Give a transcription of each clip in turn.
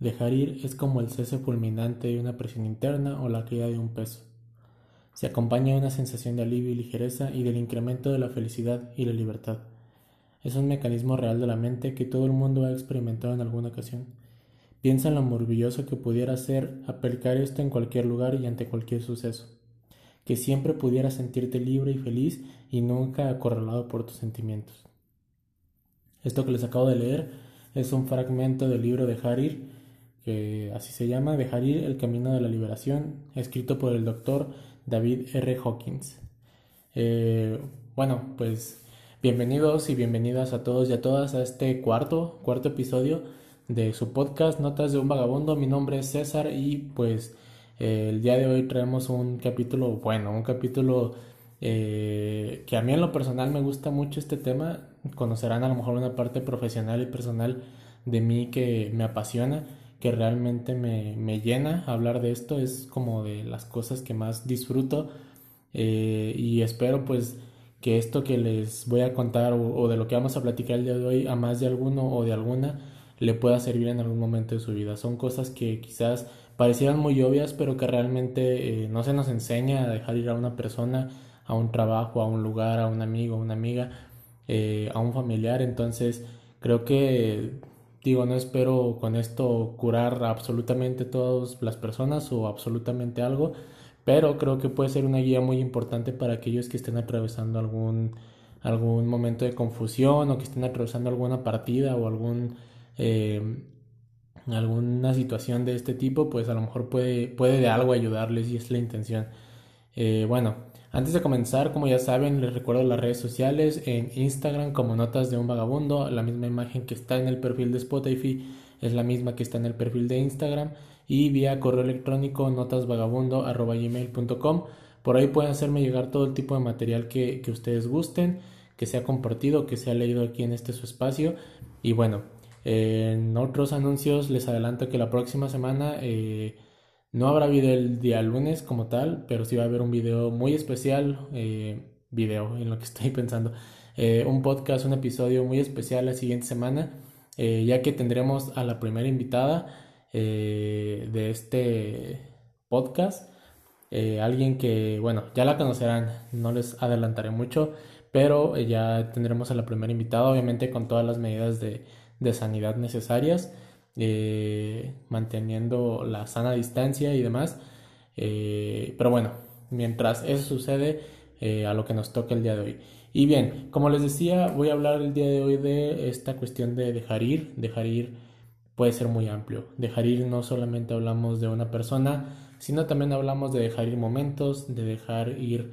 Dejar ir es como el cese fulminante de una presión interna o la caída de un peso. Se acompaña de una sensación de alivio y ligereza y del incremento de la felicidad y la libertad. Es un mecanismo real de la mente que todo el mundo ha experimentado en alguna ocasión. Piensa en lo maravilloso que pudiera ser aplicar esto en cualquier lugar y ante cualquier suceso. Que siempre pudieras sentirte libre y feliz y nunca acorralado por tus sentimientos. Esto que les acabo de leer es un fragmento del libro de Harir, que así se llama, de Harir, El Camino de la Liberación, escrito por el doctor David R. Hawkins. Eh, bueno, pues bienvenidos y bienvenidas a todos y a todas a este cuarto, cuarto episodio de su podcast Notas de un Vagabundo. Mi nombre es César y pues eh, el día de hoy traemos un capítulo, bueno, un capítulo eh, que a mí en lo personal me gusta mucho este tema. Conocerán a lo mejor una parte profesional y personal de mí que me apasiona, que realmente me, llena hablar de esto. Es como de las cosas que más disfruto eh, y espero pues que esto que les voy a contar o de lo que vamos a platicar el día de hoy a más de alguno o de alguna le pueda servir en algún momento de su vida. Son cosas que quizás parecieran muy obvias, pero que realmente eh, no se nos enseña a dejar ir a una persona, a un trabajo, a un lugar, a un amigo, a una amiga, eh, a un familiar. Entonces, creo que, digo, no espero con esto curar absolutamente todas las personas o absolutamente algo, pero creo que puede ser una guía muy importante para aquellos que estén atravesando algún algún momento de confusión o que estén atravesando alguna partida o algún eh, alguna situación de este tipo, pues a lo mejor puede, puede de algo ayudarles y es la intención. Eh, bueno, antes de comenzar, como ya saben, les recuerdo las redes sociales en Instagram como Notas de un Vagabundo, la misma imagen que está en el perfil de Spotify es la misma que está en el perfil de Instagram y vía correo electrónico notasvagabundo.gmail.com. Por ahí pueden hacerme llegar todo el tipo de material que, que ustedes gusten, que sea compartido, que sea leído aquí en este su espacio. Y bueno, en otros anuncios les adelanto que la próxima semana eh, no habrá video el día lunes como tal, pero sí va a haber un video muy especial, eh, video en lo que estoy pensando, eh, un podcast, un episodio muy especial la siguiente semana, ya que tendremos a la primera invitada de este podcast, alguien que, bueno, ya la conocerán, no les adelantaré mucho, pero ya tendremos a la primera invitada, obviamente con todas las medidas de de sanidad necesarias, eh, manteniendo la sana distancia y demás. Eh, pero bueno, mientras eso sucede, eh, a lo que nos toca el día de hoy. Y bien, como les decía, voy a hablar el día de hoy de esta cuestión de dejar ir. Dejar ir puede ser muy amplio. Dejar ir no solamente hablamos de una persona, sino también hablamos de dejar ir momentos, de dejar ir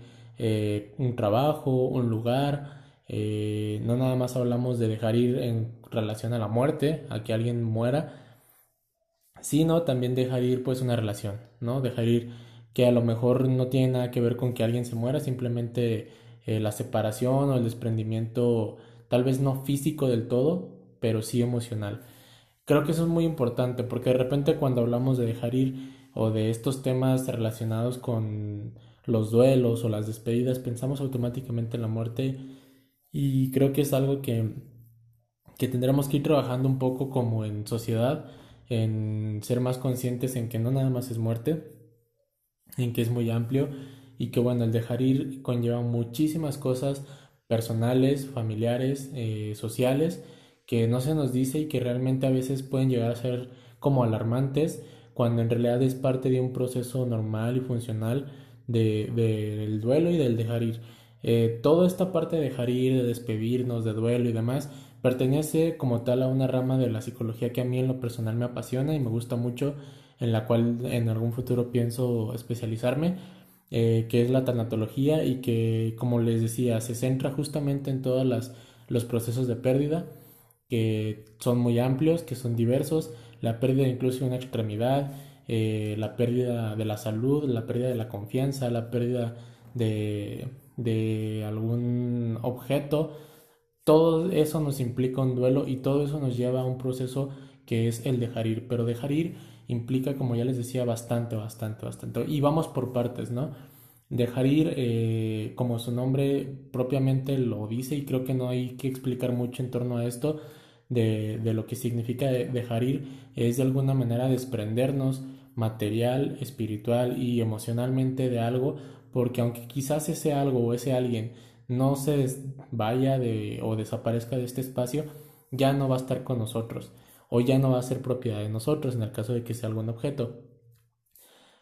un trabajo, un lugar, no nada más hablamos de dejar ir en relación a la muerte, a que alguien muera, sino también dejar ir pues una relación, ¿no? Dejar ir que a lo mejor no tiene nada que ver con que alguien se muera, simplemente eh, la separación o el desprendimiento, tal vez no físico del todo, pero sí emocional. Creo que eso es muy importante porque de repente cuando hablamos de dejar ir o de estos temas relacionados con los duelos o las despedidas, pensamos automáticamente en la muerte y creo que es algo que, que tendremos que ir trabajando un poco como en sociedad, en ser más conscientes en que no nada más es muerte, en que es muy amplio y que bueno, el dejar ir conlleva muchísimas cosas personales, familiares, eh, sociales, que no se nos dice y que realmente a veces pueden llegar a ser como alarmantes cuando en realidad es parte de un proceso normal y funcional de, del duelo y del dejar ir. Eh, toda esta parte de dejar ir, de despedirnos, de duelo y demás, pertenece como tal a una rama de la psicología que a mí en lo personal me apasiona y me gusta mucho, en la cual en algún futuro pienso especializarme, eh, que es la tanatología y que, como les decía, se centra justamente en todos los procesos de pérdida, que son muy amplios, que son diversos, la pérdida incluso de una extremidad, eh, la pérdida de la salud, la pérdida de la confianza, la pérdida de de algún objeto, todo eso nos implica un duelo y todo eso nos lleva a un proceso que es el dejar ir, pero dejar ir implica, como ya les decía, bastante, bastante, bastante. Y vamos por partes, ¿no? Dejar ir, eh, como su nombre propiamente lo dice, y creo que no hay que explicar mucho en torno a esto, de, de lo que significa dejar ir es de alguna manera desprendernos material, espiritual y emocionalmente de algo, porque aunque quizás ese algo o ese alguien no se vaya de, o desaparezca de este espacio, ya no va a estar con nosotros o ya no va a ser propiedad de nosotros en el caso de que sea algún objeto.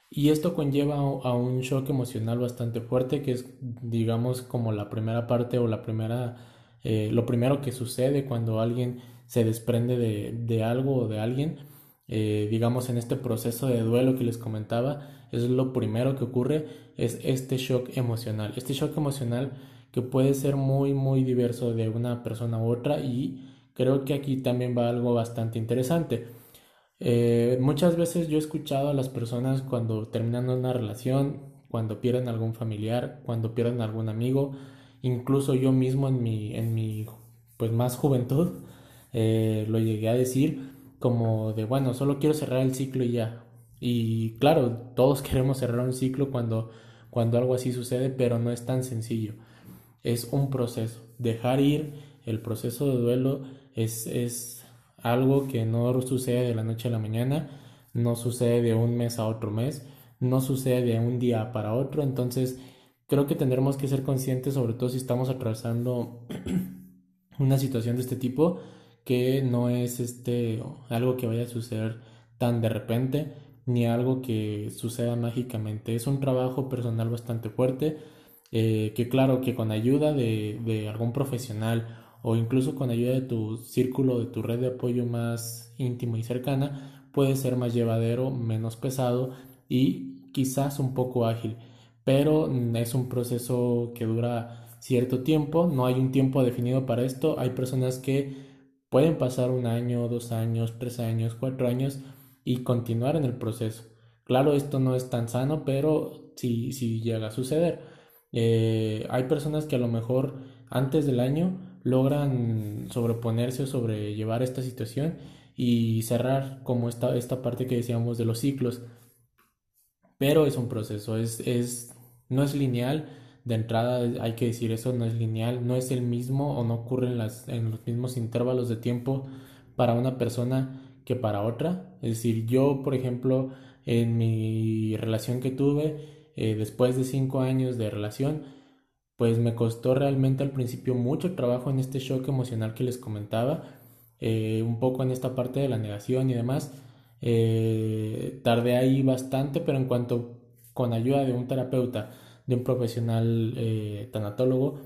Y esto conlleva a un shock emocional bastante fuerte, que es, digamos, como la primera parte o la primera, eh, lo primero que sucede cuando alguien se desprende de, de algo o de alguien. Eh, digamos, en este proceso de duelo que les comentaba, es lo primero que ocurre, es este shock emocional. Este shock emocional que puede ser muy, muy diverso de una persona u otra y creo que aquí también va algo bastante interesante. Eh, muchas veces yo he escuchado a las personas cuando terminan una relación, cuando pierden algún familiar, cuando pierden algún amigo, incluso yo mismo en mi, en mi pues más juventud, eh, lo llegué a decir como de, bueno, solo quiero cerrar el ciclo y ya. Y claro, todos queremos cerrar un ciclo cuando, cuando algo así sucede, pero no es tan sencillo. Es un proceso. Dejar ir el proceso de duelo es, es algo que no sucede de la noche a la mañana, no sucede de un mes a otro mes, no sucede de un día para otro, entonces creo que tendremos que ser conscientes, sobre todo si estamos atravesando una situación de este tipo, que no es este algo que vaya a suceder tan de repente ni algo que suceda mágicamente. Es un trabajo personal bastante fuerte, eh, que claro que con ayuda de, de algún profesional o incluso con ayuda de tu círculo, de tu red de apoyo más íntimo y cercana, puede ser más llevadero, menos pesado y quizás un poco ágil. Pero es un proceso que dura cierto tiempo, no hay un tiempo definido para esto. Hay personas que pueden pasar un año, dos años, tres años, cuatro años y continuar en el proceso. Claro, esto no es tan sano, pero sí, sí llega a suceder. Eh, hay personas que a lo mejor antes del año logran sobreponerse o sobrellevar esta situación y cerrar como esta, esta parte que decíamos de los ciclos. Pero es un proceso, es, es, no es lineal. De entrada hay que decir eso, no es lineal, no es el mismo o no ocurre en, las, en los mismos intervalos de tiempo para una persona que para otra. Es decir, yo, por ejemplo, en mi relación que tuve, eh, después de cinco años de relación, pues me costó realmente al principio mucho trabajo en este shock emocional que les comentaba, eh, un poco en esta parte de la negación y demás. Eh, tardé ahí bastante, pero en cuanto con ayuda de un terapeuta, de un profesional tanatólogo,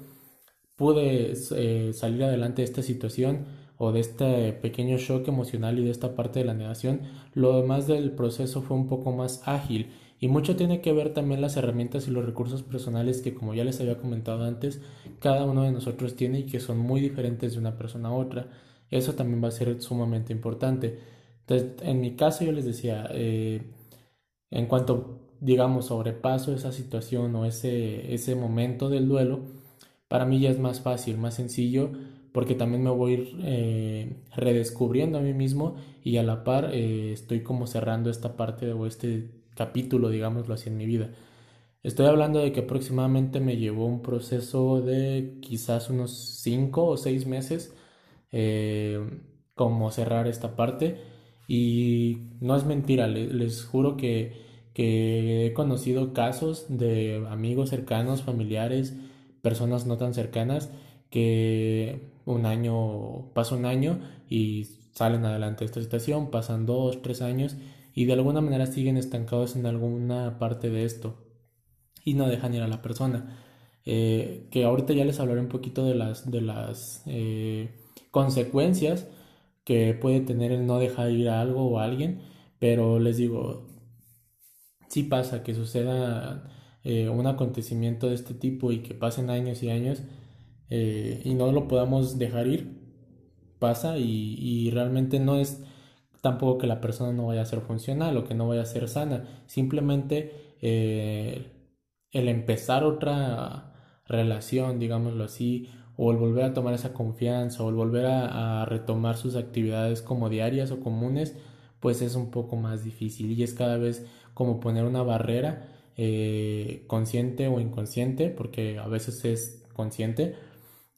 pude salir adelante de esta situación o de este pequeño shock emocional y de esta parte de la negación, lo demás del proceso fue un poco más ágil y mucho tiene que ver también las herramientas y los recursos personales que, como ya les había comentado antes, cada uno de nosotros tiene y que son muy diferentes de una persona a otra. Eso también va a ser sumamente importante. Entonces, en mi caso yo les decía, eh, en cuanto, digamos, sobrepaso esa situación o ese, ese momento del duelo, para mí ya es más fácil, más sencillo, porque también me voy eh, redescubriendo a mí mismo y a la par eh, estoy como cerrando esta parte o este capítulo, digámoslo así, en mi vida. Estoy hablando de que aproximadamente me llevó un proceso de quizás unos 5 o 6 meses eh, como cerrar esta parte y no es mentira, les, juro que, he conocido casos de amigos cercanos, familiares, personas no tan cercanas que un año, pasa un año y salen adelante de esta situación, pasan dos, tres años y de alguna manera siguen estancados en alguna parte de esto y no dejan ir a la persona. Eh, que ahorita ya les hablaré un poquito de las, de las eh, consecuencias que puede tener el no dejar ir a algo o a alguien, pero les digo, si pasa que suceda eh, un acontecimiento de este tipo y que pasen años y años y no lo podamos dejar ir, pasa y realmente no es tampoco que la persona no vaya a ser funcional o que no vaya a ser sana. Simplemente eh, el empezar otra relación, digámoslo así, o el volver a tomar esa confianza, o el volver a, retomar sus actividades como diarias o comunes, pues es un poco más difícil y es cada vez como poner una barrera eh, consciente o inconsciente, porque a veces es consciente,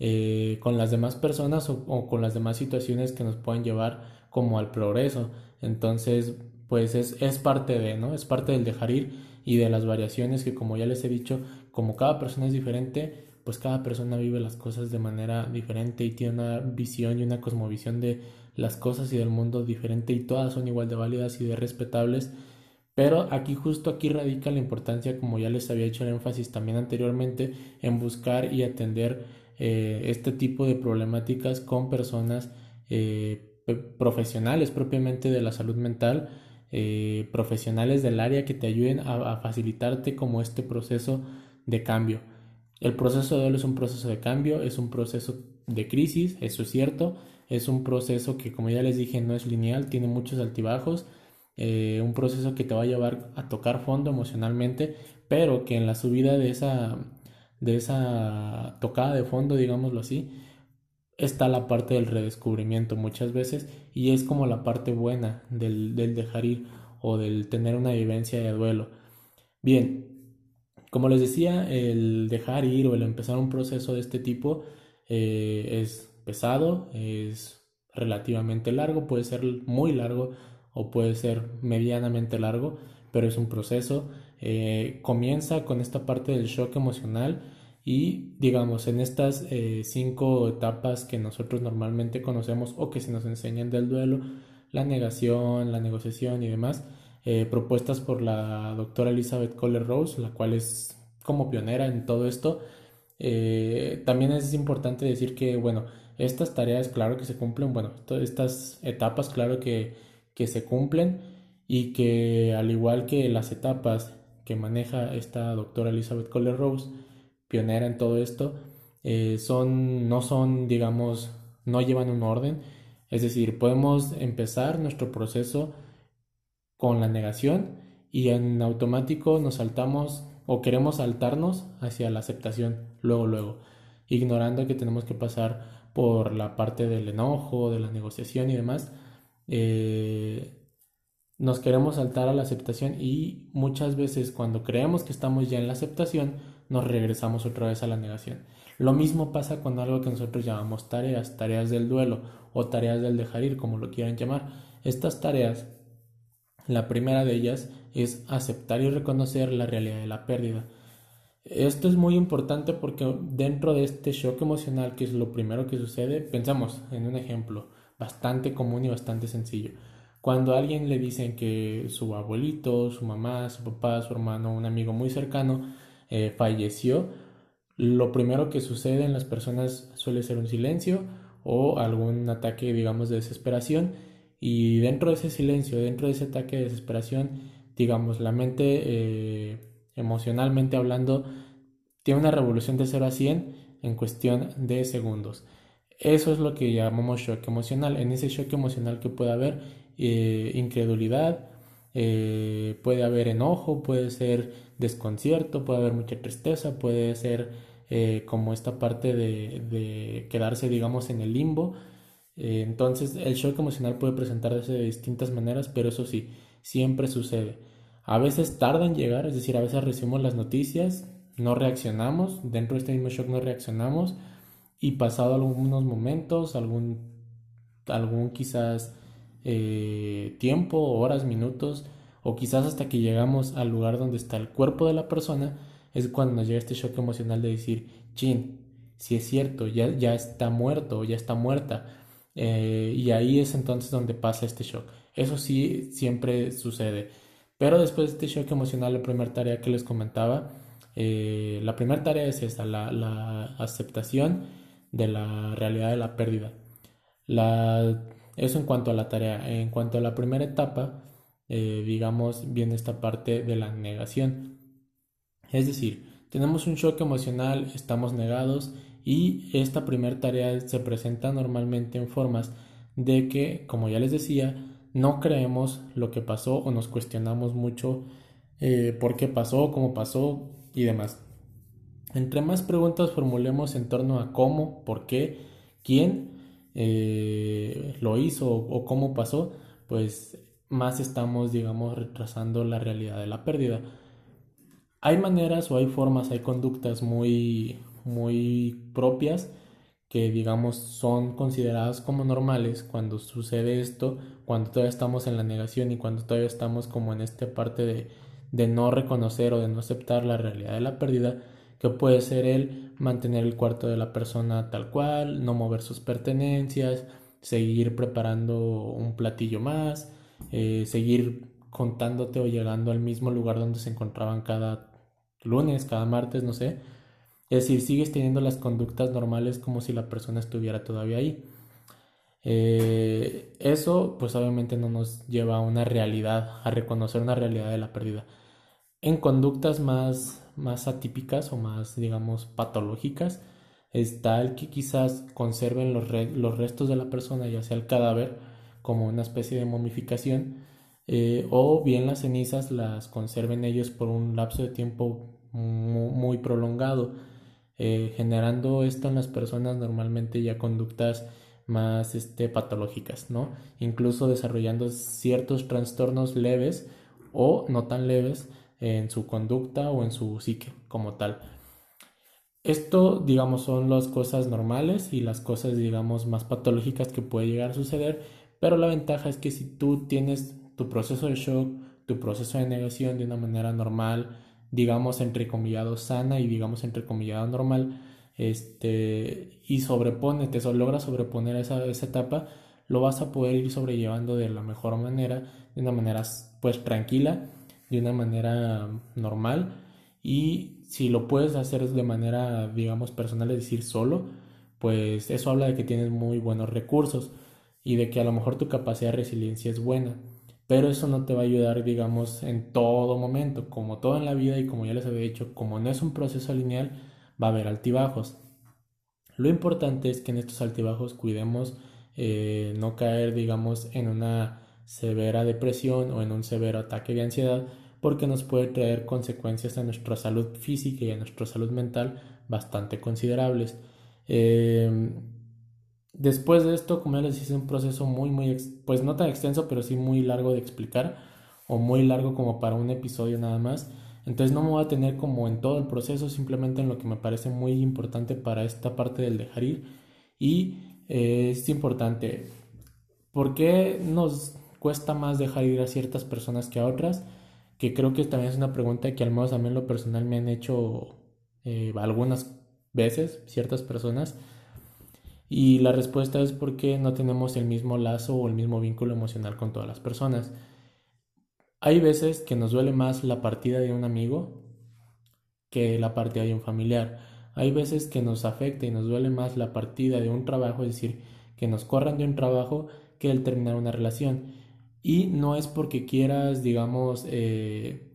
eh, con las demás personas o, con las demás situaciones que nos pueden llevar como al progreso. Entonces, pues es, es parte de, ¿no? Es parte del dejar ir y de las variaciones que como ya les he dicho, como cada persona es diferente, pues cada persona vive las cosas de manera diferente y tiene una visión y una cosmovisión de las cosas y del mundo diferente y todas son igual de válidas y de respetables. Pero aquí justo aquí radica la importancia, como ya les había hecho el énfasis también anteriormente, en buscar y atender eh, este tipo de problemáticas con personas eh, profesionales propiamente de la salud mental, eh, profesionales del área que te ayuden a, facilitarte como este proceso de cambio. El proceso de duelo es un proceso de cambio, es un proceso de crisis, eso es cierto, es un proceso que como ya les dije no es lineal, tiene muchos altibajos, un proceso que te va a llevar a tocar fondo emocionalmente, pero que en la subida de esa de esa tocada de fondo, digámoslo así, está la parte del redescubrimiento muchas veces y es como la parte buena del, dejar ir o del tener una vivencia de duelo. Bien, como les decía, el dejar ir o el empezar un proceso de este tipo eh, es pesado, es relativamente largo, puede ser muy largo o puede ser medianamente largo, pero es un proceso eh, comienza con esta parte del shock emocional y digamos en estas eh, cinco etapas que nosotros normalmente conocemos o que se nos enseñan del duelo, la negación, la negociación y demás, eh, propuestas por la doctora Elizabeth Kohler Rose, la cual es como pionera en todo esto. también es importante decir que, bueno, estas tareas, claro que se cumplen, bueno, estas etapas, claro que, que se cumplen y que al igual que las etapas que maneja esta doctora Elizabeth Kohler Rose, pionera en todo esto, eh, son, no son, digamos, no llevan un orden. Es decir, podemos empezar nuestro proceso con la negación y en automático nos saltamos o queremos saltarnos hacia la aceptación luego, luego, ignorando que tenemos que pasar por la parte del enojo, de la negociación y demás. Eh, nos queremos saltar a la aceptación y muchas veces cuando creemos que estamos ya en la aceptación, nos regresamos otra vez a la negación. Lo mismo pasa con algo que nosotros llamamos tareas, tareas del duelo o tareas del dejar ir, como lo quieran llamar. Estas tareas, la primera de ellas es aceptar y reconocer la realidad de la pérdida. Esto es muy importante porque dentro de este shock emocional, que es lo primero que sucede, pensamos en un ejemplo bastante común y bastante sencillo cuando a alguien le dicen que su abuelito, su mamá, su papá, su hermano, un amigo muy cercano eh, falleció, lo primero que sucede en las personas suele ser un silencio o algún ataque, digamos, de desesperación. Y dentro de ese silencio, dentro de ese ataque de desesperación, digamos, la mente, eh, emocionalmente hablando, tiene una revolución de 0 a 100 en cuestión de segundos. Eso es lo que llamamos shock emocional. En ese shock emocional que puede haber, eh, incredulidad, puede haber enojo, puede ser desconcierto, puede haber mucha tristeza, puede ser eh, como esta parte de, quedarse, digamos, en el limbo. entonces, el shock emocional puede presentarse de distintas maneras, pero eso sí, siempre sucede. A veces tarda en llegar, es decir, a veces recibimos las noticias, no reaccionamos, dentro de este mismo shock no reaccionamos y pasado algunos momentos, algún, algún quizás eh, tiempo, horas, minutos, o quizás hasta que llegamos al lugar donde está el cuerpo de la persona, es cuando nos llega este shock emocional de decir, chin, si es cierto, ya, ya está muerto, ya está muerta. Eh, y ahí es entonces donde pasa este shock. Eso sí, siempre sucede. Pero después de este shock emocional, la primera tarea que les comentaba, eh, la primera tarea es esta, la, la aceptación de la realidad de la pérdida. La eso en cuanto a la tarea. En cuanto a la primera etapa, eh, digamos, viene esta parte de la negación. Es decir, tenemos un shock emocional, estamos negados y esta primera tarea se presenta normalmente en formas de que, como ya les decía, no creemos lo que pasó o nos cuestionamos mucho eh, por qué pasó, cómo pasó y demás. Entre más preguntas formulemos en torno a cómo, por qué, quién, eh, lo hizo o, cómo pasó, pues más estamos, digamos, retrasando la realidad de la pérdida. Hay maneras o hay formas, hay conductas muy, muy propias que digamos son consideradas como normales cuando sucede esto, cuando todavía estamos en la negación y cuando todavía estamos como en esta parte de, de no reconocer o de no aceptar la realidad de la pérdida, que puede ser el mantener el cuarto de la persona tal cual, no mover sus pertenencias, seguir preparando un platillo más, eh, seguir contándote o llegando al mismo lugar donde se encontraban cada lunes, cada martes, no sé, es decir, sigues teniendo las conductas normales como si la persona estuviera todavía ahí. Eh, eso pues obviamente no nos lleva a una realidad, a reconocer una realidad de la pérdida. En conductas más, más atípicas o más, digamos, patológicas, está el que quizás conserven los, los restos de la persona, ya sea el cadáver, como una especie de momificación, eh, o bien las cenizas las conserven ellos por un lapso de tiempo muy prolongado eh, generando esto en las personas normalmente ya conductas más este, patológicas, ¿no? Incluso desarrollando ciertos trastornos leves o no tan leves en su conducta o en su psique como tal. Esto, digamos, son las cosas normales y las cosas, digamos, más patológicas que puede llegar a suceder, pero la ventaja es que si tú tienes tu proceso de shock, tu proceso de negación de una manera normal, digamos, entrecomillado sana y digamos, entrecomillado normal, este, y sobrepone, te logra sobreponer esa, esa etapa, lo vas a poder ir sobrellevando de la mejor manera, de una manera pues tranquila, de una manera normal. Y si lo puedes hacer de manera digamos personal, es decir, solo, pues eso habla de que tienes muy buenos recursos y de que a lo mejor tu capacidad de resiliencia es buena pero eso no te va a ayudar, digamos, en todo momento, como todo en la vida y como ya les había dicho, como no es un proceso lineal, va a haber altibajos. Lo importante es que en estos altibajos cuidemos eh, no caer, digamos, en una severa depresión o en un severo ataque de ansiedad, porque nos puede traer consecuencias a nuestra salud física y a nuestra salud mental bastante considerables. Eh, Después de esto, como ya les hice un proceso muy, muy, pues no tan extenso, pero sí muy largo de explicar, o muy largo como para un episodio nada más. Entonces no me voy a tener como en todo el proceso, simplemente en lo que me parece muy importante para esta parte del dejar ir. Y eh, es importante, ¿por qué nos cuesta más dejar ir a ciertas personas que a otras? Que creo que también es una pregunta que al menos a mí lo personal me han hecho eh, algunas veces ciertas personas. Y la respuesta es porque no tenemos el mismo lazo o el mismo vínculo emocional con todas las personas. Hay veces que nos duele más la partida de un amigo que la partida de un familiar. Hay veces que nos afecta y nos duele más la partida de un trabajo, es decir, que nos corran de un trabajo que el terminar una relación. Y no es porque quieras, digamos, eh,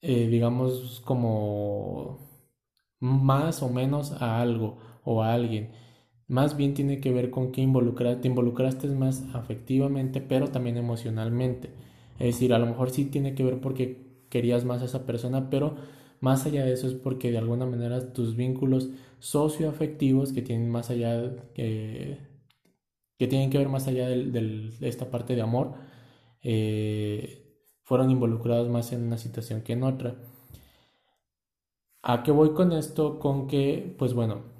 eh, digamos, como más o menos a algo o a alguien más bien tiene que ver con que te involucraste más afectivamente, pero también emocionalmente. Es decir, a lo mejor sí tiene que ver porque querías más a esa persona, pero más allá de eso es porque de alguna manera tus vínculos socioafectivos que tienen más allá que, que tienen que ver más allá de esta parte de amor eh, fueron involucrados más en una situación que en otra. ¿A qué voy con esto? Con que, pues bueno,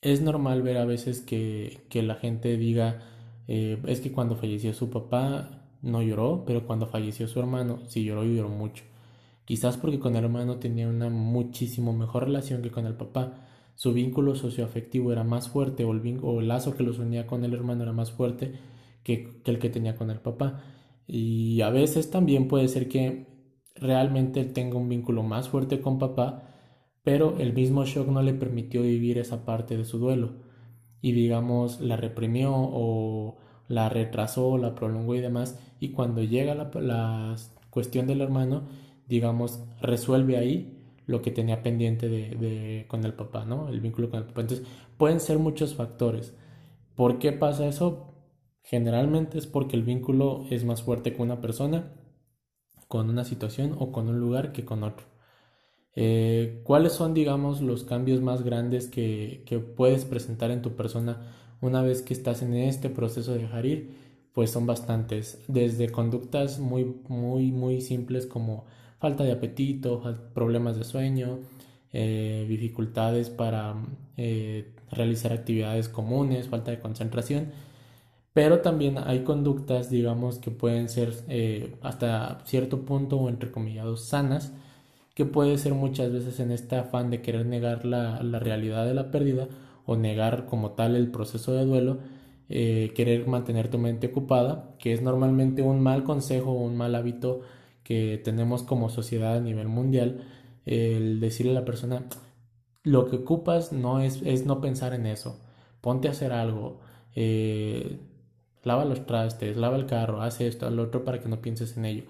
es normal ver a veces que, la gente diga, eh, es que cuando falleció su papá no lloró, pero cuando falleció su hermano sí lloró y lloró mucho. Quizás porque con el hermano tenía una muchísimo mejor relación que con el papá. Su vínculo socioafectivo era más fuerte o el, o el lazo que los unía con el hermano era más fuerte que, que el que tenía con el papá. Y a veces también puede ser que realmente tenga un vínculo más fuerte con papá pero el mismo shock no le permitió vivir esa parte de su duelo y digamos la reprimió o la retrasó, la prolongó y demás y cuando llega la, cuestión del hermano digamos resuelve ahí lo que tenía pendiente de, con el papá, ¿no? El vínculo con el papá. Entonces pueden ser muchos factores. ¿Por qué pasa eso? Generalmente es porque el vínculo es más fuerte con una persona, con una situación o con un lugar que con otro. Eh, ¿Cuáles son, digamos, los cambios más grandes que, puedes presentar en tu persona una vez que estás en este proceso de dejar ir? Pues son bastantes, desde conductas muy, muy, muy simples como falta de apetito, problemas de sueño, eh, dificultades para eh, realizar actividades comunes, falta de concentración, pero también hay conductas, digamos, que pueden ser hasta cierto punto o entre sanas, que puede ser muchas veces en este afán de querer negar la, realidad de la pérdida o negar como tal el proceso de duelo, eh, querer mantener tu mente ocupada, que es normalmente un mal consejo o un mal hábito que tenemos como sociedad a nivel mundial, el decirle a la persona, lo que ocupas no es, es no pensar en eso, ponte a hacer algo, eh, lava los trastes, lava el carro, haz esto, al otro para que no pienses en ello.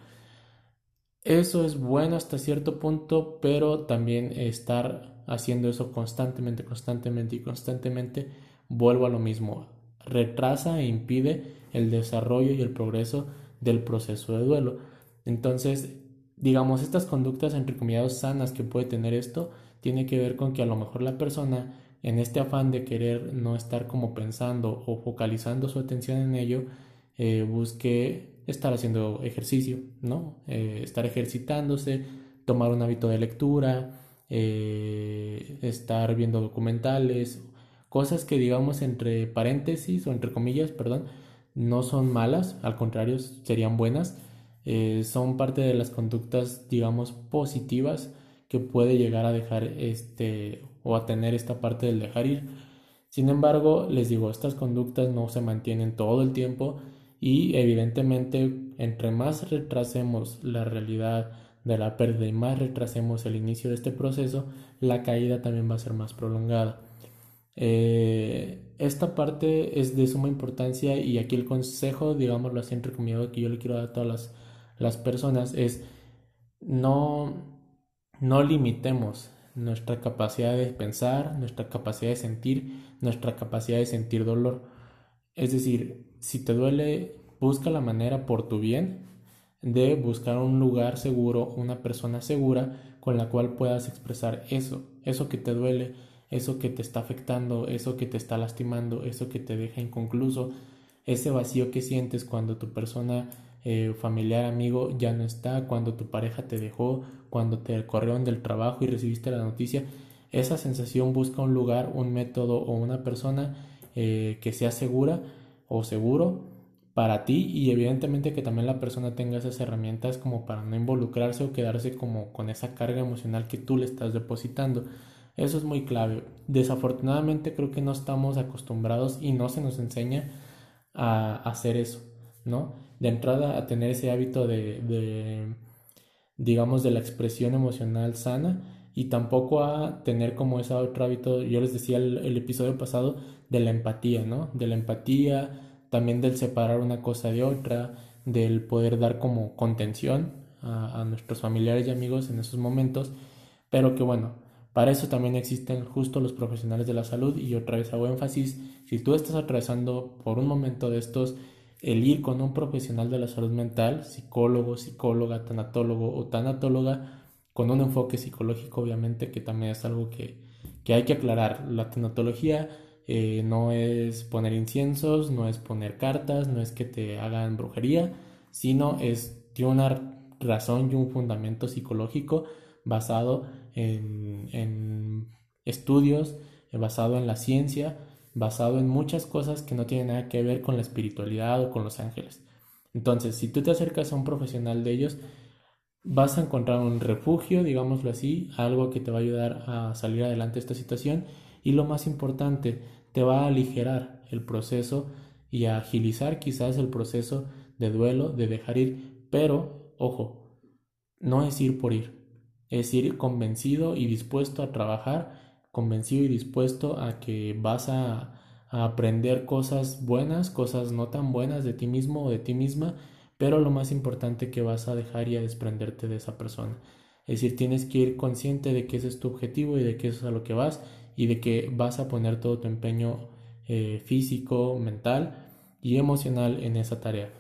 Eso es bueno hasta cierto punto, pero también estar haciendo eso constantemente, constantemente y constantemente, vuelvo a lo mismo, retrasa e impide el desarrollo y el progreso del proceso de duelo. Entonces, digamos, estas conductas entre comillas sanas que puede tener esto, tiene que ver con que a lo mejor la persona en este afán de querer no estar como pensando o focalizando su atención en ello, eh, busque estar haciendo ejercicio, ¿no? Eh, estar ejercitándose, tomar un hábito de lectura, eh, estar viendo documentales, cosas que digamos entre paréntesis o entre comillas, perdón, no son malas, al contrario, serían buenas, son parte de las conductas, digamos, positivas que puede llegar a dejar este o a tener esta parte del dejar ir. Sin embargo, les digo, estas conductas no se mantienen todo el tiempo y evidentemente entre más retrasemos la realidad de la pérdida y más retrasemos el inicio de este proceso, la caída también va a ser más prolongada. Eh, esta parte es de suma importancia y aquí el consejo, digámoslo así entre comillas, que yo le quiero dar a todas las, las personas es no, no limitemos nuestra capacidad de pensar, nuestra capacidad de sentir, nuestra capacidad de sentir dolor. Es decir, si te duele, busca la manera por tu bien de buscar un lugar seguro, una persona segura con la cual puedas expresar eso, eso que te duele, eso que te está afectando, eso que te está lastimando, eso que te deja inconcluso, ese vacío que sientes cuando tu persona eh, familiar, amigo ya no está, cuando tu pareja te dejó, cuando te corrieron del trabajo y recibiste la noticia, esa sensación busca un lugar, un método o una persona eh, que sea segura o seguro para ti y evidentemente que también la persona tenga esas herramientas como para no involucrarse o quedarse como con esa carga emocional que tú le estás depositando. Eso es muy clave. Desafortunadamente creo que no estamos acostumbrados y no se nos enseña a hacer eso, ¿no? De entrada a tener ese hábito de digamos, de la expresión emocional sana y tampoco a tener como ese otro hábito, yo les decía el, episodio pasado, de la empatía, ¿no? De la empatía, también del separar una cosa de otra, del poder dar como contención a, a nuestros familiares y amigos en esos momentos, pero que bueno, para eso también existen justo los profesionales de la salud y otra vez hago énfasis, si tú estás atravesando por un momento de estos el ir con un profesional de la salud mental, psicólogo, psicóloga, tanatólogo o tanatóloga, con un enfoque psicológico, obviamente, que también es algo que, hay que aclarar. La tanatología eh, no es poner inciensos, no es poner cartas, no es que te hagan brujería, sino es tiene una razón y un fundamento psicológico basado en, en estudios, basado en la ciencia basado en muchas cosas que no tienen nada que ver con la espiritualidad o con los ángeles. Entonces, si tú te acercas a un profesional de ellos, vas a encontrar un refugio, digámoslo así, algo que te va a ayudar a salir adelante de esta situación. Y lo más importante, te va a aligerar el proceso y a agilizar quizás el proceso de duelo, de dejar ir, pero ojo, no es ir por ir, es ir convencido y dispuesto a trabajar convencido y dispuesto a que vas a, aprender cosas buenas, cosas no tan buenas de ti mismo o de ti misma, pero lo más importante que vas a dejar y a desprenderte de esa persona. Es decir, tienes que ir consciente de que ese es tu objetivo y de que eso es a lo que vas y de que vas a poner todo tu empeño eh, físico, mental y emocional en esa tarea.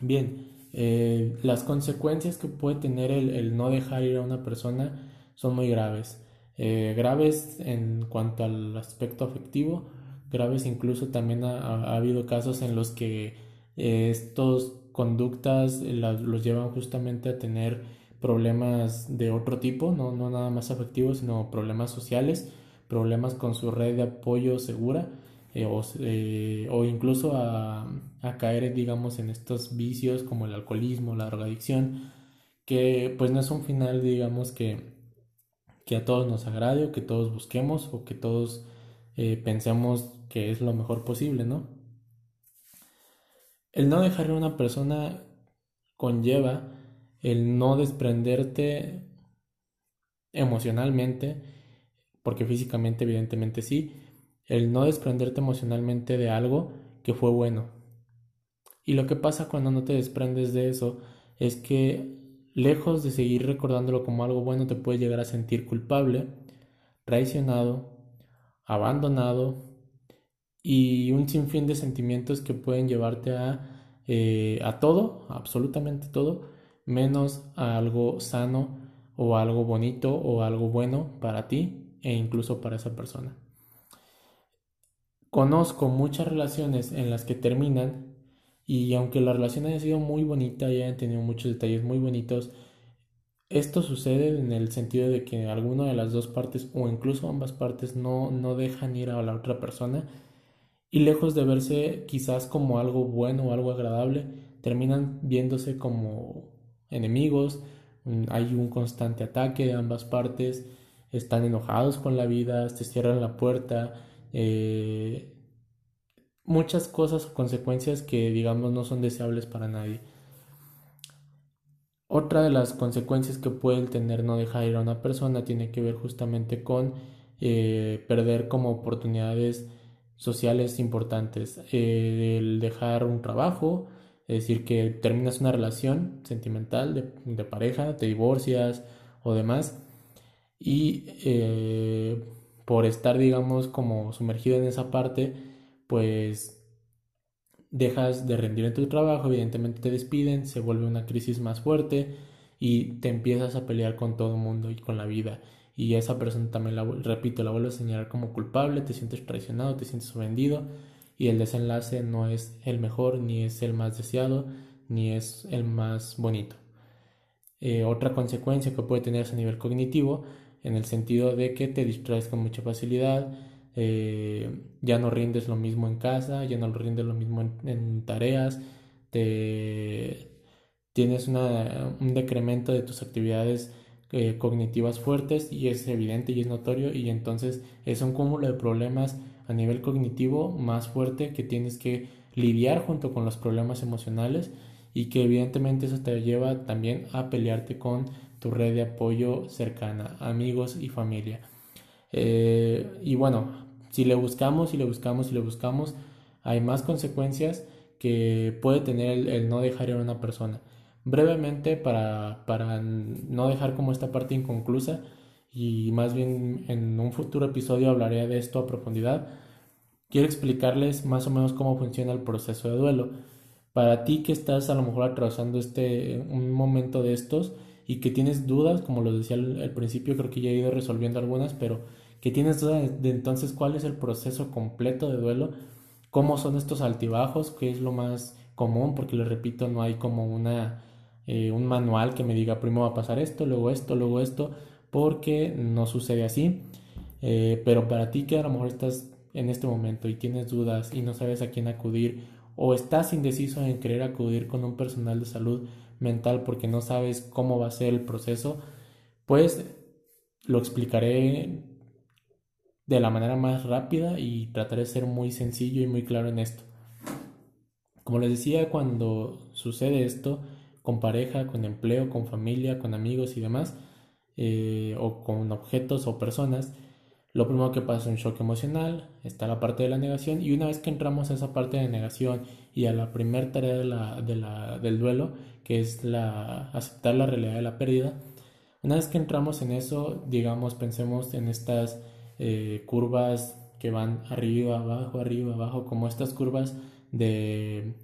Bien, eh, las consecuencias que puede tener el no dejar ir a una persona son muy graves. Eh, graves en cuanto al aspecto afectivo, graves incluso también ha, habido casos en los que estos conductas los llevan justamente a tener problemas de otro tipo, no, no nada más afectivos, sino problemas sociales, problemas con su red de apoyo segura eh, eh, o, incluso a, caer, digamos, en estos vicios como el alcoholismo, la drogadicción, que pues no es un final, digamos, que, que a todos nos agrade o que todos busquemos o que todos eh, pensemos que es lo mejor posible, ¿no? El no dejar a una persona conlleva el no desprenderte emocionalmente, porque físicamente evidentemente sí, el no desprenderte emocionalmente de algo que fue bueno. Y lo que pasa cuando no te desprendes de eso es que lejos de seguir recordándolo como algo bueno te puedes llegar a sentir culpable, traicionado, abandonado y un sinfín de sentimientos que pueden llevarte a, eh, a todo, absolutamente todo, menos a algo sano o algo bonito o algo bueno para ti e incluso para esa persona. Conozco muchas relaciones en las que terminan y aunque la relación haya sido muy bonita y hayan tenido muchos detalles muy bonitos, esto sucede en el sentido de que alguna de las dos partes o incluso ambas partes no, no dejan ir a la otra persona y lejos de verse quizás como algo bueno o algo agradable, terminan viéndose como enemigos, mm, hay un constante ataque de ambas partes, están enojados con la vida, te cierran la puerta, eh, muchas cosas o consecuencias que digamos no son deseables para nadie. Otra de las consecuencias que puede tener no dejar ir a una persona tiene que ver justamente con eh, perder como oportunidades sociales importantes. Eh, el dejar un trabajo, es decir, que terminas una relación sentimental de, pareja, te divorcias o demás, y por estar, digamos, como sumergido en esa parte, pues dejas de rendir en tu trabajo, evidentemente te despiden, se vuelve una crisis más fuerte y te empiezas a pelear con todo el mundo y con la vida. Y esa persona también, la, repito, la vuelve a señalar como culpable, te sientes traicionado, te sientes ofendido y el desenlace no es el mejor, ni es el más deseado, ni es el más bonito. Eh, otra consecuencia que puede tener a nivel cognitivo en el sentido de que te distraes con mucha facilidad, eh, ya no rindes lo mismo en casa, ya no rindes lo mismo en, tareas, te, tienes un decremento de tus actividades eh, cognitivas fuertes y es evidente y es notorio y entonces es un cúmulo de problemas a nivel cognitivo más fuerte que tienes que lidiar junto con los problemas emocionales y que evidentemente eso te lleva también a pelearte con tu red de apoyo cercana, amigos y familia. Eh, y bueno, si le buscamos, y le buscamos, y le buscamos, hay más consecuencias que puede tener el, no dejar ir a una persona. Brevemente, para, para no dejar como esta parte inconclusa, y más bien en un futuro episodio hablaré de esto a profundidad, quiero explicarles más o menos cómo funciona el proceso de duelo. Para ti que estás a lo mejor atravesando este, un momento de estos, y que tienes dudas, como lo decía al, principio, creo que ya he ido resolviendo algunas, pero que tienes dudas de entonces cuál es el proceso completo de duelo, cómo son estos altibajos, qué es lo más común, porque les repito, no hay como una, eh, un manual que me diga primero va a pasar esto, luego esto, luego esto, porque no sucede así. Eh, pero para ti que a lo mejor estás en este momento y tienes dudas y no sabes a quién acudir o estás indeciso en querer acudir con un personal de salud, mental porque no sabes cómo va a ser el proceso, pues lo explicaré de la manera más rápida y trataré de ser muy sencillo y muy claro en esto. Como les decía, cuando sucede esto con pareja, con empleo, con familia, con amigos y demás, eh, o con objetos o personas, lo primero que pasa es un shock emocional, está la parte de la negación y una vez que entramos a esa parte de negación y a la primera tarea de la, de la, del duelo, que es la, aceptar la realidad de la pérdida, una vez que entramos en eso, digamos, pensemos en estas eh, curvas que van arriba, abajo, arriba, abajo, como estas curvas de,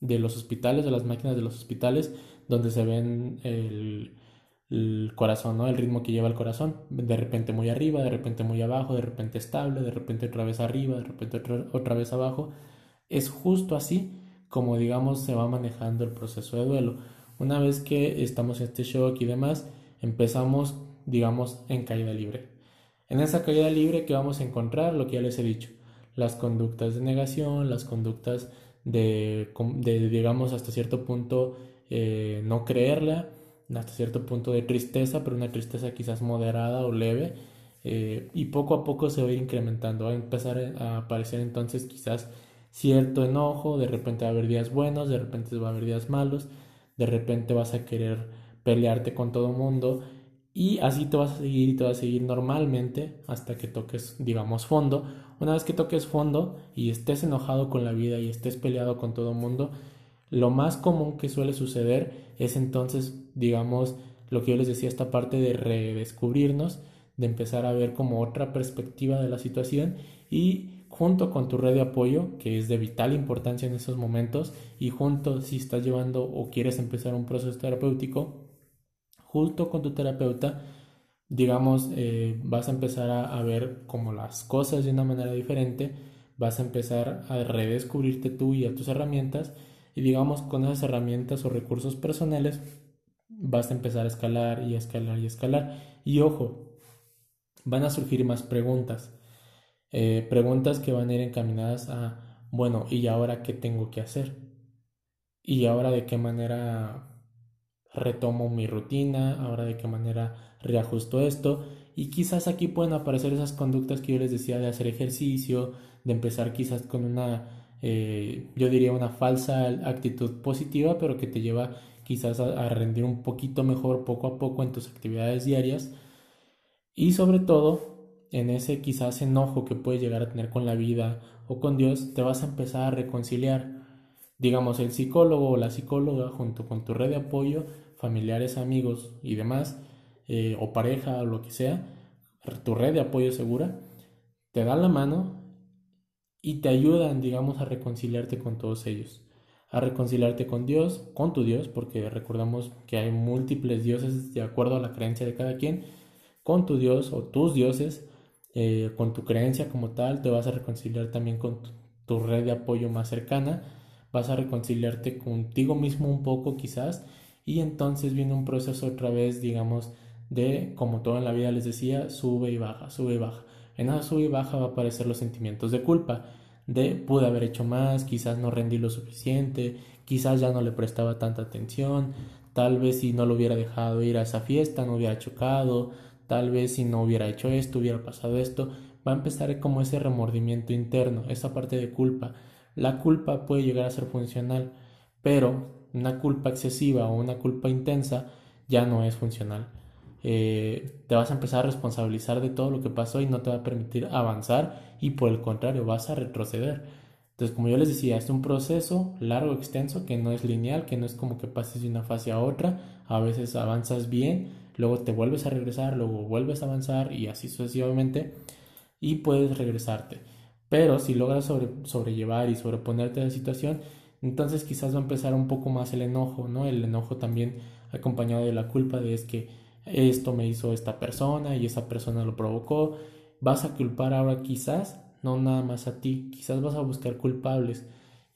de los hospitales, de las máquinas de los hospitales, donde se ven el corazón, ¿no? El ritmo que lleva el corazón, de repente muy arriba, de repente muy abajo, de repente estable, de repente otra vez arriba, de repente otra, vez abajo. Es justo así como, digamos, se va manejando el proceso de duelo. Una vez que estamos en este shock y demás, empezamos, digamos, en caída libre. En esa caída libre que vamos a encontrar, lo que ya les he dicho, las conductas de negación, las conductas de, digamos, hasta cierto punto eh, no creerla, hasta cierto punto de tristeza, pero una tristeza quizás moderada o leve, eh, y poco a poco se va a ir incrementando, va a empezar a aparecer entonces quizás cierto enojo, de repente va a haber días buenos, de repente va a haber días malos, de repente vas a querer pelearte con todo mundo y así te vas a seguir y te vas a seguir normalmente hasta que toques, digamos, fondo. Una vez que toques fondo y estés enojado con la vida y estés peleado con todo el mundo, lo más común que suele suceder es entonces, digamos, lo que yo les decía, esta parte de redescubrirnos, de empezar a ver como otra perspectiva de la situación y junto con tu red de apoyo, que es de vital importancia en esos momentos, y junto si estás llevando o quieres empezar un proceso terapéutico, junto con tu terapeuta, digamos, eh, vas a empezar a, ver como las cosas de una manera diferente, vas a empezar a redescubrirte tú y a tus herramientas, y digamos, con esas herramientas o recursos personales, vas a empezar a escalar y a escalar y a escalar. Y ojo, van a surgir más preguntas eh, preguntas que van a ir encaminadas a, bueno, ¿y ahora qué tengo que hacer? ¿Y ahora de qué manera retomo mi rutina? ¿Ahora de qué manera reajusto esto? Y quizás aquí pueden aparecer esas conductas que yo les decía de hacer ejercicio, de empezar quizás con una, eh, yo diría una falsa actitud positiva, pero que te lleva quizás a rendir un poquito mejor poco a poco en tus actividades diarias. Y sobre todo, en ese quizás enojo que puedes llegar a tener con la vida o con Dios, te vas a empezar a reconciliar. Digamos, el psicólogo o la psicóloga junto con tu red de apoyo, familiares, amigos y demás, eh, o pareja o lo que sea, tu red de apoyo segura, te dan la mano y te ayudan, digamos, a reconciliarte con todos ellos. A reconciliarte con Dios, con tu Dios, porque recordamos que hay múltiples dioses de acuerdo a la creencia de cada quien, con tu Dios o tus dioses, eh, con tu creencia como tal, te vas a reconciliar también con tu, red de apoyo más cercana, vas a reconciliarte contigo mismo un poco quizás y entonces viene un proceso otra vez, digamos, de, como todo en la vida les decía, sube y baja, sube y baja. En esa sube y baja va a aparecer los sentimientos de culpa, de pude haber hecho más, quizás no rendí lo suficiente, quizás ya no le prestaba tanta atención, tal vez si no lo hubiera dejado ir a esa fiesta no hubiera chocado, tal vez si no hubiera hecho esto, hubiera pasado esto, va a empezar como ese remordimiento interno, esa parte de culpa. La culpa puede llegar a ser funcional, pero una culpa excesiva o una culpa intensa ya no es funcional. Eh, te vas a empezar a responsabilizar de todo lo que pasó y no te va a permitir avanzar y por el contrario vas a retroceder. Entonces, como yo les decía, es un proceso largo, extenso, que no es lineal, que no es como que pases de una fase a otra. A veces avanzas bien, luego te vuelves a regresar, luego vuelves a avanzar y así sucesivamente y puedes regresarte. Pero si logras sobrellevar y sobreponerte a la situación, entonces quizás va a empezar un poco más el enojo, ¿no? El enojo también acompañado de la culpa de es que esto me hizo esta persona y esa persona lo provocó. Vas a culpar ahora quizás, no nada más a ti, quizás vas a buscar culpables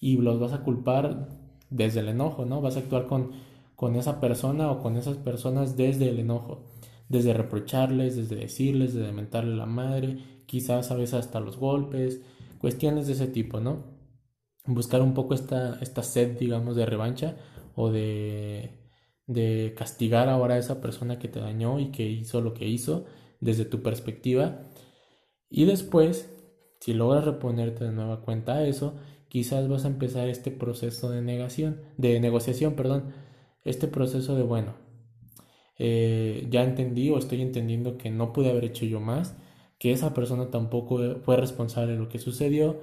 y los vas a culpar desde el enojo, ¿no? Vas a actuar con con esa persona o con esas personas desde el enojo, desde reprocharles, desde decirles, desde mentarle la madre, quizás a veces hasta los golpes, cuestiones de ese tipo, ¿no? Buscar un poco esta, esta sed, digamos, de revancha o de, de castigar ahora a esa persona que te dañó y que hizo lo que hizo desde tu perspectiva. Y después, si logras reponerte de nueva cuenta a eso, quizás vas a empezar este proceso de negación, de negociación, perdón, este proceso de, bueno, eh, ya entendí o estoy entendiendo que no pude haber hecho yo más, que esa persona tampoco fue responsable de lo que sucedió,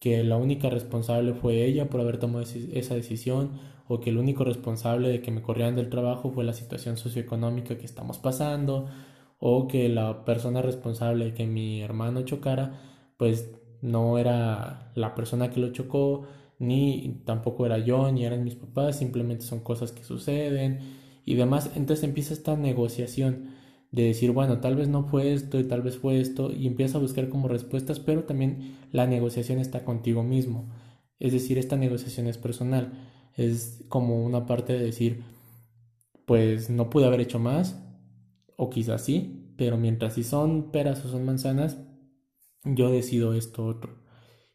que la única responsable fue ella por haber tomado esa decisión, o que el único responsable de que me corrieran del trabajo fue la situación socioeconómica que estamos pasando, o que la persona responsable de que mi hermano chocara, pues no era la persona que lo chocó, ni tampoco era yo, ni eran mis papás, simplemente son cosas que suceden y demás. Entonces empieza esta negociación de decir, bueno, tal vez no fue esto y tal vez fue esto, y empieza a buscar como respuestas, pero también la negociación está contigo mismo. Es decir, esta negociación es personal. Es como una parte de decir, pues no pude haber hecho más, o quizás sí, pero mientras si son peras o son manzanas, yo decido esto otro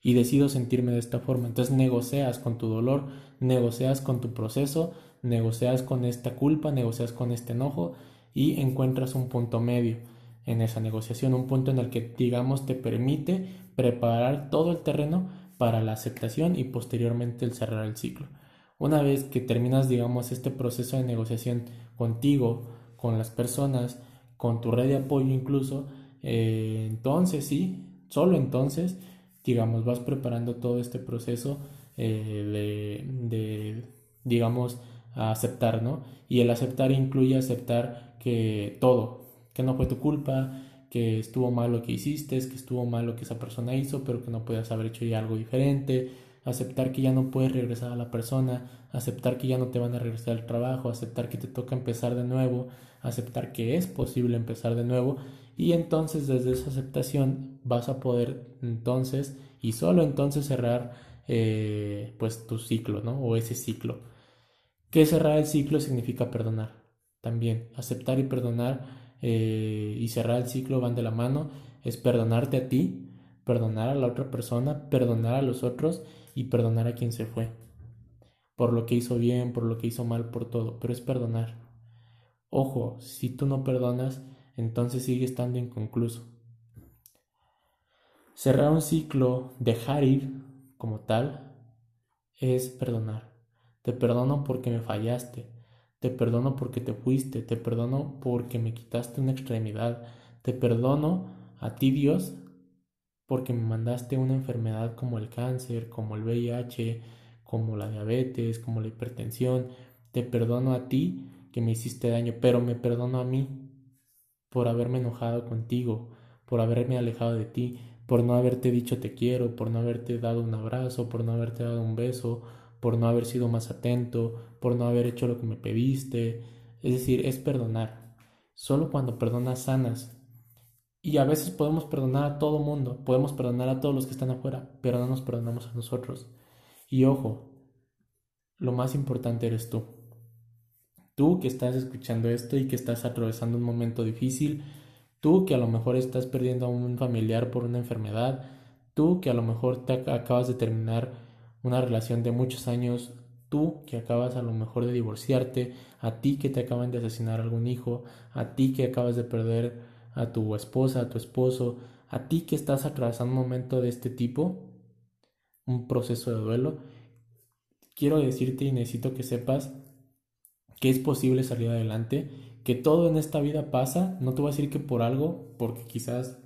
y decido sentirme de esta forma. Entonces negocias con tu dolor, negocias con tu proceso, negocias con esta culpa, negocias con este enojo y encuentras un punto medio en esa negociación, un punto en el que digamos te permite preparar todo el terreno para la aceptación y posteriormente el cerrar el ciclo. Una vez que terminas digamos este proceso de negociación contigo, con las personas, con tu red de apoyo incluso, eh, entonces sí, solo entonces digamos, vas preparando todo este proceso eh, de, digamos, aceptar, ¿no? Y el aceptar incluye aceptar que todo, que no fue tu culpa, que estuvo mal lo que hiciste, que estuvo mal lo que esa persona hizo, pero que no puedas haber hecho ya algo diferente, aceptar que ya no puedes regresar a la persona, aceptar que ya no te van a regresar al trabajo, aceptar que te toca empezar de nuevo, aceptar que es posible empezar de nuevo y entonces desde esa aceptación vas a poder entonces y solo entonces cerrar eh, pues tu ciclo, ¿no? O ese ciclo. Que cerrar el ciclo significa perdonar. También aceptar y perdonar eh, y cerrar el ciclo van de la mano. Es perdonarte a ti, perdonar a la otra persona, perdonar a los otros y perdonar a quien se fue. Por lo que hizo bien, por lo que hizo mal, por todo. Pero es perdonar. Ojo, si tú no perdonas, entonces sigue estando inconcluso. Cerrar un ciclo, dejar ir como tal, es perdonar. Te perdono porque me fallaste, te perdono porque te fuiste, te perdono porque me quitaste una extremidad, te perdono a ti Dios porque me mandaste una enfermedad como el cáncer, como el VIH, como la diabetes, como la hipertensión, te perdono a ti que me hiciste daño, pero me perdono a mí por haberme enojado contigo, por haberme alejado de ti, por no haberte dicho te quiero, por no haberte dado un abrazo, por no haberte dado un beso, por no haber sido más atento, por no haber hecho lo que me pediste. Es decir, es perdonar. Solo cuando perdonas sanas. Y a veces podemos perdonar a todo mundo, podemos perdonar a todos los que están afuera, pero no nos perdonamos a nosotros. Y ojo, lo más importante eres tú. Tú que estás escuchando esto y que estás atravesando un momento difícil, tú que a lo mejor estás perdiendo a un familiar por una enfermedad, tú que a lo mejor te acabas de terminar una relación de muchos años, tú que acabas a lo mejor de divorciarte, a ti que te acaban de asesinar algún hijo, a ti que acabas de perder a tu esposa, a tu esposo, a ti que estás atravesando un momento de este tipo, un proceso de duelo, quiero decirte y necesito que sepas que es posible salir adelante, que todo en esta vida pasa, no te voy a decir que por algo, porque quizás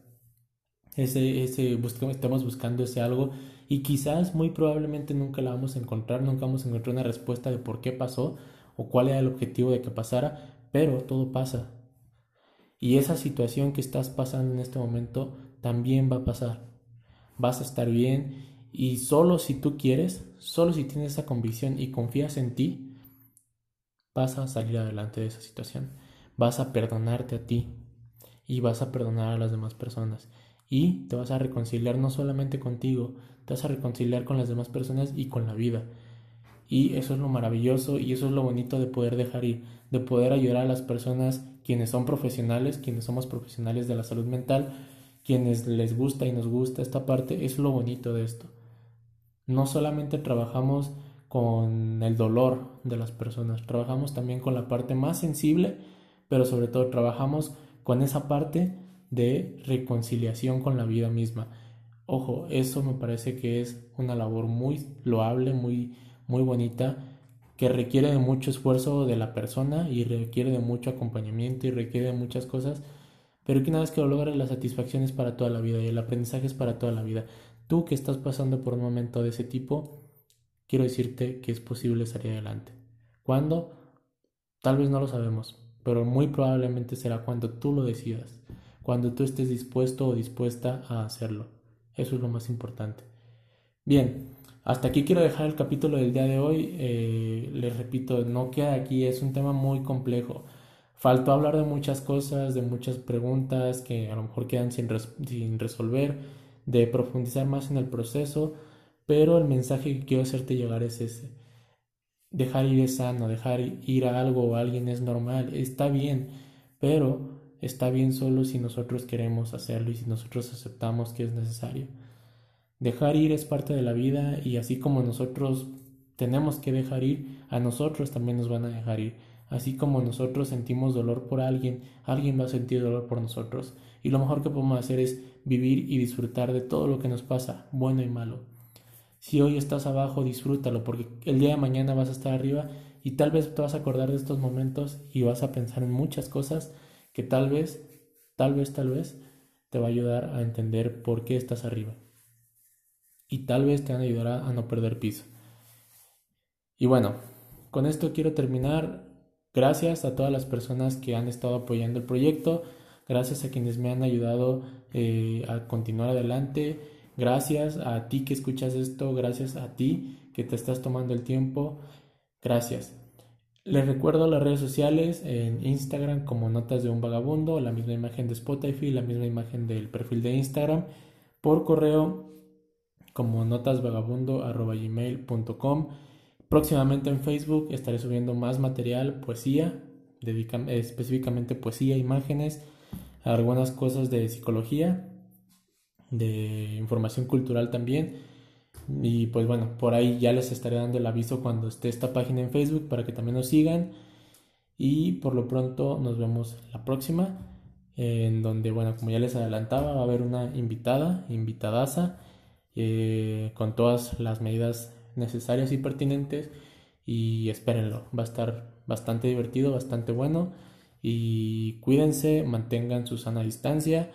ese, ese estamos buscando ese algo y quizás muy probablemente nunca la vamos a encontrar, nunca vamos a encontrar una respuesta de por qué pasó o cuál era el objetivo de que pasara, pero todo pasa. Y esa situación que estás pasando en este momento también va a pasar. Vas a estar bien y solo si tú quieres, solo si tienes esa convicción y confías en ti, vas a salir adelante de esa situación, vas a perdonarte a ti y vas a perdonar a las demás personas y te vas a reconciliar no solamente contigo, te vas a reconciliar con las demás personas y con la vida. Y eso es lo maravilloso y eso es lo bonito de poder dejar ir, de poder ayudar a las personas quienes son profesionales, quienes somos profesionales de la salud mental, quienes les gusta y nos gusta esta parte, es lo bonito de esto. No solamente trabajamos con el dolor de las personas, trabajamos también con la parte más sensible, pero sobre todo trabajamos con esa parte de reconciliación con la vida misma. Ojo, eso me parece que es una labor muy loable, muy, muy bonita, que requiere de mucho esfuerzo de la persona y requiere de mucho acompañamiento y requiere de muchas cosas, pero que una vez que lo logras la satisfacción es para toda la vida y el aprendizaje es para toda la vida. Tú que estás pasando por un momento de ese tipo, quiero decirte que es posible salir adelante. ¿Cuándo? Tal vez no lo sabemos, pero muy probablemente será cuando tú lo decidas, cuando tú estés dispuesto o dispuesta a hacerlo. Eso es lo más importante. Bien, hasta aquí quiero dejar el capítulo del día de hoy. Eh, les repito, no queda aquí, es un tema muy complejo. Faltó hablar de muchas cosas, de muchas preguntas que a lo mejor quedan sin, sin resolver, de profundizar más en el proceso pero el mensaje que quiero hacerte llegar es ese. Dejar ir es sano, dejar ir a algo o a alguien es normal, está bien, pero está bien solo si nosotros queremos hacerlo y si nosotros aceptamos que es necesario. Dejar ir es parte de la vida y así como nosotros tenemos que dejar ir, a nosotros también nos van a dejar ir. Así como nosotros sentimos dolor por alguien, alguien va a sentir dolor por nosotros. Y lo mejor que podemos hacer es vivir y disfrutar de todo lo que nos pasa, bueno y malo. Si hoy estás abajo, disfrútalo, porque el día de mañana vas a estar arriba y tal vez te vas a acordar de estos momentos y vas a pensar en muchas cosas que tal vez, tal vez, tal vez te va a ayudar a entender por qué estás arriba. Y tal vez te van a ayudar a no perder piso. Y bueno, con esto quiero terminar. Gracias a todas las personas que han estado apoyando el proyecto, gracias a quienes me han ayudado eh, a continuar adelante, gracias a ti que escuchas esto, gracias a ti que te estás tomando el tiempo, gracias. Les recuerdo las redes sociales en Instagram como Notas de un Vagabundo, la misma imagen de Spotify, la misma imagen del perfil de Instagram, por correo como notasvagabundo.gmail.com Próximamente en Facebook estaré subiendo más material, poesía, específicamente poesía, imágenes, algunas cosas de psicología, de información cultural también. Y pues bueno, por ahí ya les estaré dando el aviso cuando esté esta página en Facebook para que también nos sigan. Y por lo pronto nos vemos la próxima, en donde, bueno, como ya les adelantaba, va a haber una invitada, invitadaza, eh, con todas las medidas necesarias y pertinentes. Y espérenlo, va a estar bastante divertido, bastante bueno. Y cuídense, mantengan su sana distancia,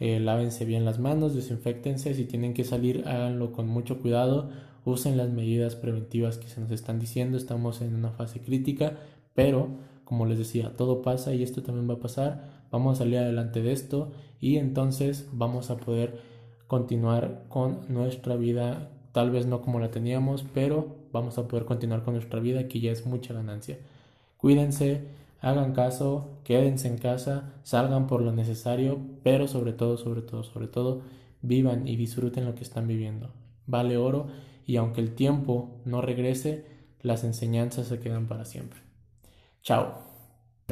eh, lávense bien las manos, desinfectense, si tienen que salir háganlo con mucho cuidado, usen las medidas preventivas que se nos están diciendo, estamos en una fase crítica, pero como les decía, todo pasa y esto también va a pasar, vamos a salir adelante de esto y entonces vamos a poder continuar con nuestra vida tal vez no como la teníamos, pero vamos a poder continuar con nuestra vida, que ya es mucha ganancia. Cuídense, hagan caso, quédense en casa, salgan por lo necesario, pero sobre todo, sobre todo, sobre todo, vivan y disfruten lo que están viviendo. Vale oro y aunque el tiempo no regrese, las enseñanzas se quedan para siempre. Chao.